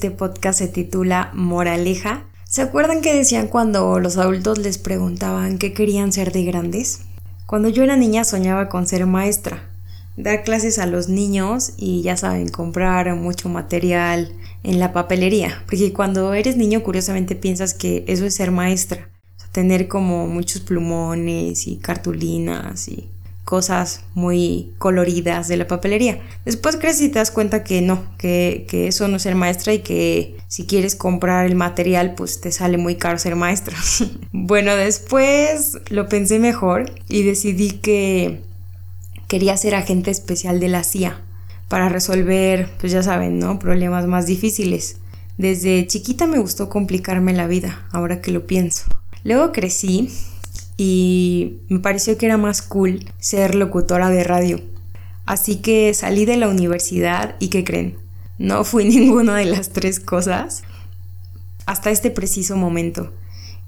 este podcast se titula Moraleja. ¿Se acuerdan que decían cuando los adultos les preguntaban qué querían ser de grandes? Cuando yo era niña soñaba con ser maestra, dar clases a los niños y ya saben, comprar mucho material en la papelería, porque cuando eres niño curiosamente piensas que eso es ser maestra, tener como muchos plumones y cartulinas y cosas muy coloridas de la papelería. Después crees y te das cuenta que no, que, eso no es ser maestra y que si quieres comprar el material pues te sale muy caro ser maestra. bueno, después lo pensé mejor y decidí que quería ser agente especial de la CIA para resolver, pues ya saben, ¿no? Problemas más difíciles. Desde chiquita me gustó complicarme la vida, ahora que lo pienso. Luego crecí y me pareció que era más cool ser locutora de radio. Así que salí de la universidad y ¿qué creen? No fui ninguna de las tres cosas hasta este preciso momento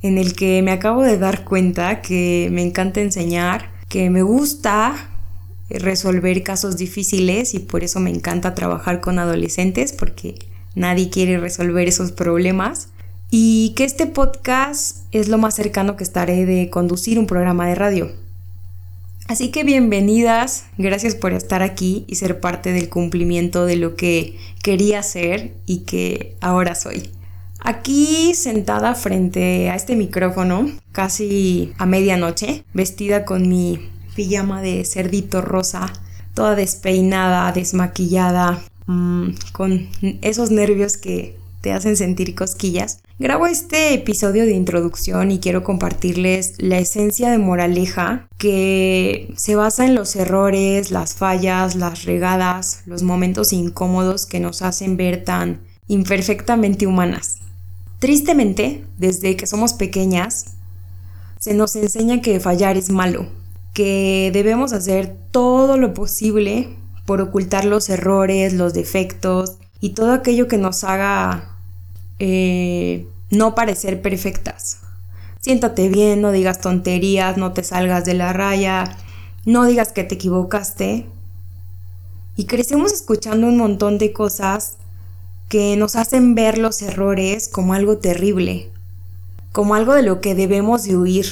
en el que me acabo de dar cuenta que me encanta enseñar, que me gusta resolver casos difíciles y por eso me encanta trabajar con adolescentes porque nadie quiere resolver esos problemas y que este podcast es lo más cercano que estaré de conducir un programa de radio. Así que bienvenidas, gracias por estar aquí y ser parte del cumplimiento de lo que quería ser y que ahora soy. Aquí sentada frente a este micrófono, casi a medianoche, vestida con mi pijama de cerdito rosa, toda despeinada, desmaquillada, mm, con esos nervios que te hacen sentir cosquillas. Grabo este episodio de introducción y quiero compartirles la esencia de moraleja que se basa en los errores, las fallas, las regadas, los momentos incómodos que nos hacen ver tan imperfectamente humanas. Tristemente, desde que somos pequeñas, se nos enseña que fallar es malo, que debemos hacer todo lo posible por ocultar los errores, los defectos y todo aquello que nos haga eh, no parecer perfectas. Siéntate bien, no digas tonterías, no te salgas de la raya, no digas que te equivocaste. Y crecemos escuchando un montón de cosas que nos hacen ver los errores como algo terrible, como algo de lo que debemos de huir.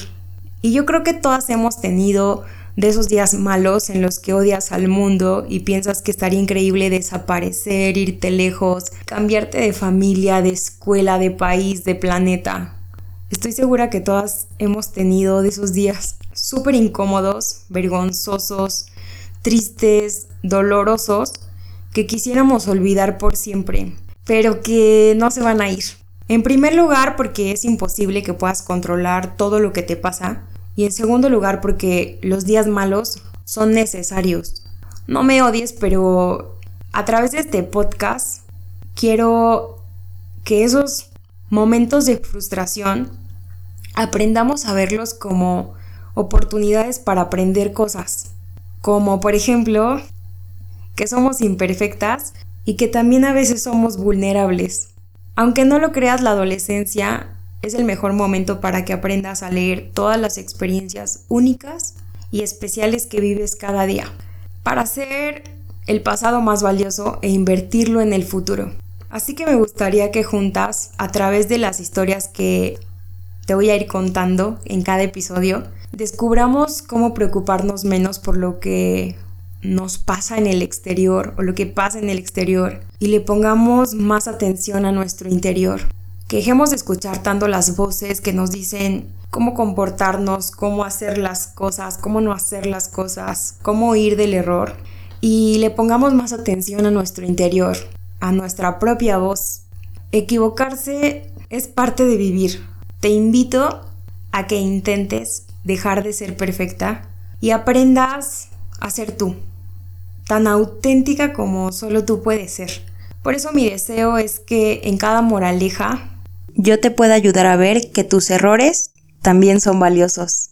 Y yo creo que todas hemos tenido de esos días malos en los que odias al mundo y piensas que estaría increíble desaparecer, irte lejos, cambiarte de familia, de escuela, de país, de planeta. Estoy segura que todas hemos tenido de esos días súper incómodos, vergonzosos, tristes, dolorosos, que quisiéramos olvidar por siempre, pero que no se van a ir. En primer lugar, porque es imposible que puedas controlar todo lo que te pasa, y en segundo lugar, porque los días malos son necesarios. No me odies, pero a través de este podcast quiero que esos momentos de frustración aprendamos a verlos como oportunidades para aprender cosas. Como por ejemplo, que somos imperfectas y que también a veces somos vulnerables. Aunque no lo creas, la adolescencia es el mejor momento para que aprendas a leer todas las experiencias únicas y especiales que vives cada día, para hacer el pasado más valioso e invertirlo en el futuro. Así que me gustaría que juntas, a través de las historias que te voy a ir contando en cada episodio, descubramos cómo preocuparnos menos por lo que nos pasa en el exterior o lo que pasa en el exterior y le pongamos más atención a nuestro interior que de escuchar tanto las voces que nos dicen cómo comportarnos, cómo hacer las cosas, cómo no hacer las cosas, cómo huir del error y le pongamos más atención a nuestro interior, a nuestra propia voz. Equivocarse es parte de vivir. Te invito a que intentes dejar de ser perfecta y aprendas a ser tú, tan auténtica como solo tú puedes ser. Por eso mi deseo es que en cada moraleja yo te puedo ayudar a ver que tus errores también son valiosos.